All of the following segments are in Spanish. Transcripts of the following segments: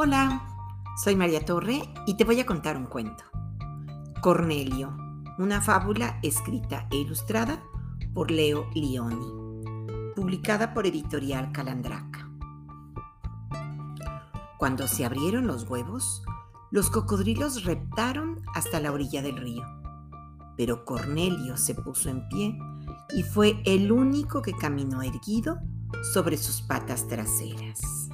Hola, soy María Torre y te voy a contar un cuento. Cornelio, una fábula escrita e ilustrada por Leo Lioni, publicada por Editorial Calandraca. Cuando se abrieron los huevos, los cocodrilos reptaron hasta la orilla del río, pero Cornelio se puso en pie y fue el único que caminó erguido sobre sus patas traseras.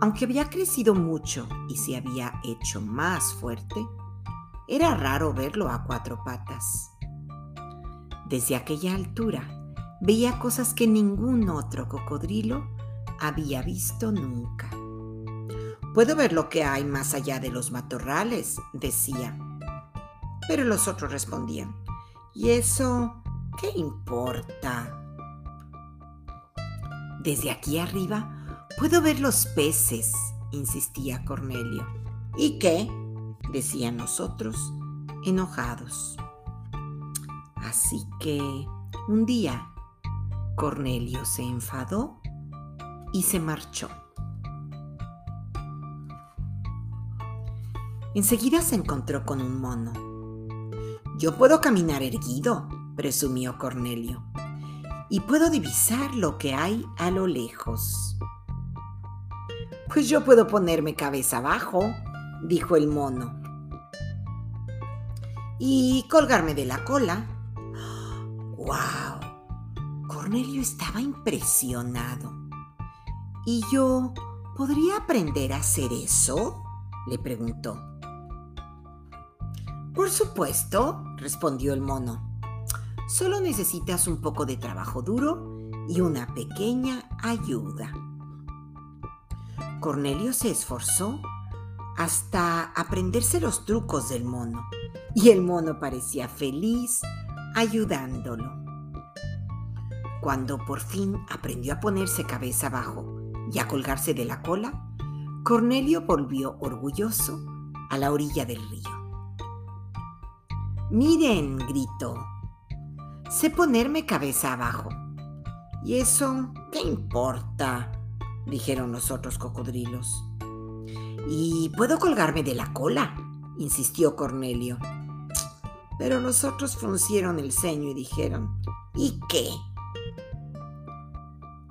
Aunque había crecido mucho y se había hecho más fuerte, era raro verlo a cuatro patas. Desde aquella altura veía cosas que ningún otro cocodrilo había visto nunca. Puedo ver lo que hay más allá de los matorrales, decía. Pero los otros respondían, ¿y eso qué importa? Desde aquí arriba Puedo ver los peces, insistía Cornelio. ¿Y qué? decían nosotros, enojados. Así que un día Cornelio se enfadó y se marchó. Enseguida se encontró con un mono. Yo puedo caminar erguido, presumió Cornelio, y puedo divisar lo que hay a lo lejos. Pues yo puedo ponerme cabeza abajo, dijo el mono. Y colgarme de la cola. ¡Wow! Cornelio estaba impresionado. ¿Y yo podría aprender a hacer eso? le preguntó. Por supuesto, respondió el mono. Solo necesitas un poco de trabajo duro y una pequeña ayuda. Cornelio se esforzó hasta aprenderse los trucos del mono y el mono parecía feliz ayudándolo. Cuando por fin aprendió a ponerse cabeza abajo y a colgarse de la cola, Cornelio volvió orgulloso a la orilla del río. Miren, gritó, sé ponerme cabeza abajo. ¿Y eso qué importa? Dijeron los otros cocodrilos. ¿Y puedo colgarme de la cola? insistió Cornelio. Pero los otros fruncieron el ceño y dijeron, ¿y qué?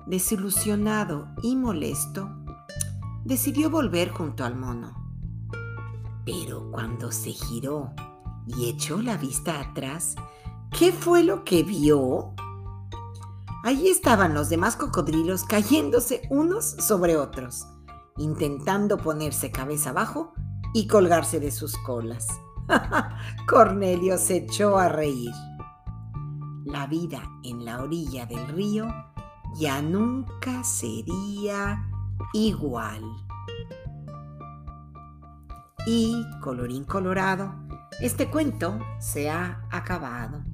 Desilusionado y molesto, decidió volver junto al mono. Pero cuando se giró y echó la vista atrás, ¿qué fue lo que vio? Allí estaban los demás cocodrilos cayéndose unos sobre otros, intentando ponerse cabeza abajo y colgarse de sus colas. Cornelio se echó a reír. La vida en la orilla del río ya nunca sería igual. Y, colorín colorado, este cuento se ha acabado.